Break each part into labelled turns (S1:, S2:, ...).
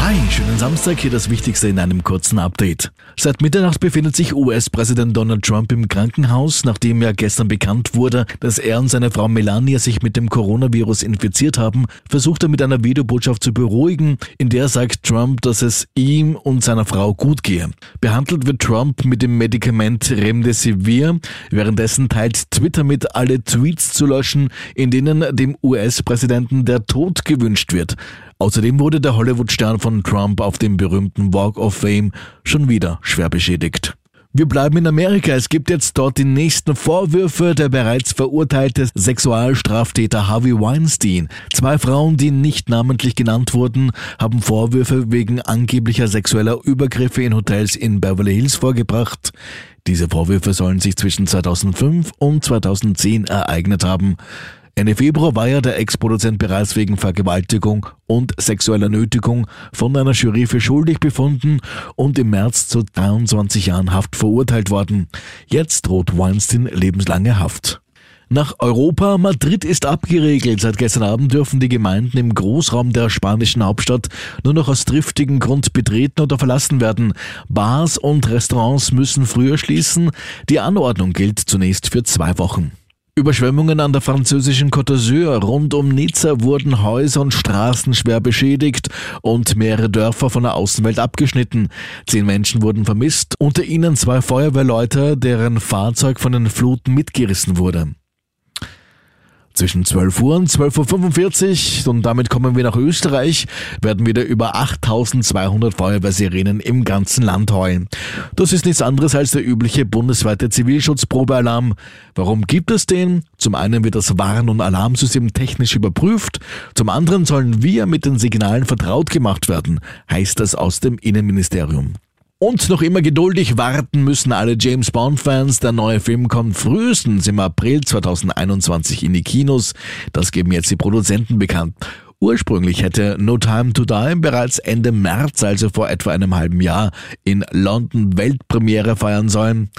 S1: Hi, schönen Samstag, hier das Wichtigste in einem kurzen Update. Seit Mitternacht befindet sich US-Präsident Donald Trump im Krankenhaus, nachdem ja gestern bekannt wurde, dass er und seine Frau Melania sich mit dem Coronavirus infiziert haben, versucht er mit einer Videobotschaft zu beruhigen, in der sagt Trump, dass es ihm und seiner Frau gut gehe. Behandelt wird Trump mit dem Medikament Remdesivir, währenddessen teilt Twitter mit, alle Tweets zu löschen, in denen dem US-Präsidenten der Tod gewünscht wird. Außerdem wurde der Hollywood-Stern von Trump auf dem berühmten Walk of Fame schon wieder schwer beschädigt. Wir bleiben in Amerika. Es gibt jetzt dort die nächsten Vorwürfe. Der bereits verurteilte Sexualstraftäter Harvey Weinstein. Zwei Frauen, die nicht namentlich genannt wurden, haben Vorwürfe wegen angeblicher sexueller Übergriffe in Hotels in Beverly Hills vorgebracht. Diese Vorwürfe sollen sich zwischen 2005 und 2010 ereignet haben. Ende Februar war ja der Ex-Produzent bereits wegen Vergewaltigung und sexueller Nötigung von einer Jury für schuldig befunden und im März zu 23 Jahren Haft verurteilt worden. Jetzt droht Weinstein lebenslange Haft. Nach Europa, Madrid ist abgeregelt. Seit gestern Abend dürfen die Gemeinden im Großraum der spanischen Hauptstadt nur noch aus triftigen Grund betreten oder verlassen werden. Bars und Restaurants müssen früher schließen. Die Anordnung gilt zunächst für zwei Wochen. Überschwemmungen an der französischen Côte d'Azur rund um Nizza wurden Häuser und Straßen schwer beschädigt und mehrere Dörfer von der Außenwelt abgeschnitten. Zehn Menschen wurden vermisst, unter ihnen zwei Feuerwehrleute, deren Fahrzeug von den Fluten mitgerissen wurde. Zwischen 12 Uhr und 12.45 Uhr und damit kommen wir nach Österreich, werden wieder über 8200 Feuerwehrsirenen im ganzen Land heulen. Das ist nichts anderes als der übliche bundesweite Zivilschutzprobealarm. Warum gibt es den? Zum einen wird das Warn- und Alarmsystem technisch überprüft, zum anderen sollen wir mit den Signalen vertraut gemacht werden, heißt es aus dem Innenministerium. Und noch immer geduldig warten müssen alle James Bond-Fans. Der neue Film kommt frühestens im April 2021 in die Kinos. Das geben jetzt die Produzenten bekannt. Ursprünglich hätte No Time to Die bereits Ende März, also vor etwa einem halben Jahr, in London Weltpremiere feiern sollen.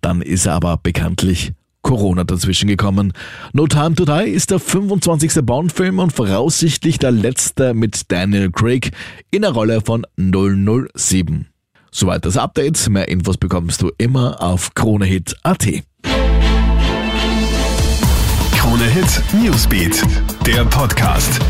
S1: Dann ist er aber bekanntlich Corona dazwischen gekommen. No Time to Die ist der 25. Bond-Film und voraussichtlich der letzte mit Daniel Craig in der Rolle von 007. Soweit das Update. Mehr Infos bekommst du immer auf KroneHit.at.
S2: KroneHit Newsbeat, der Podcast.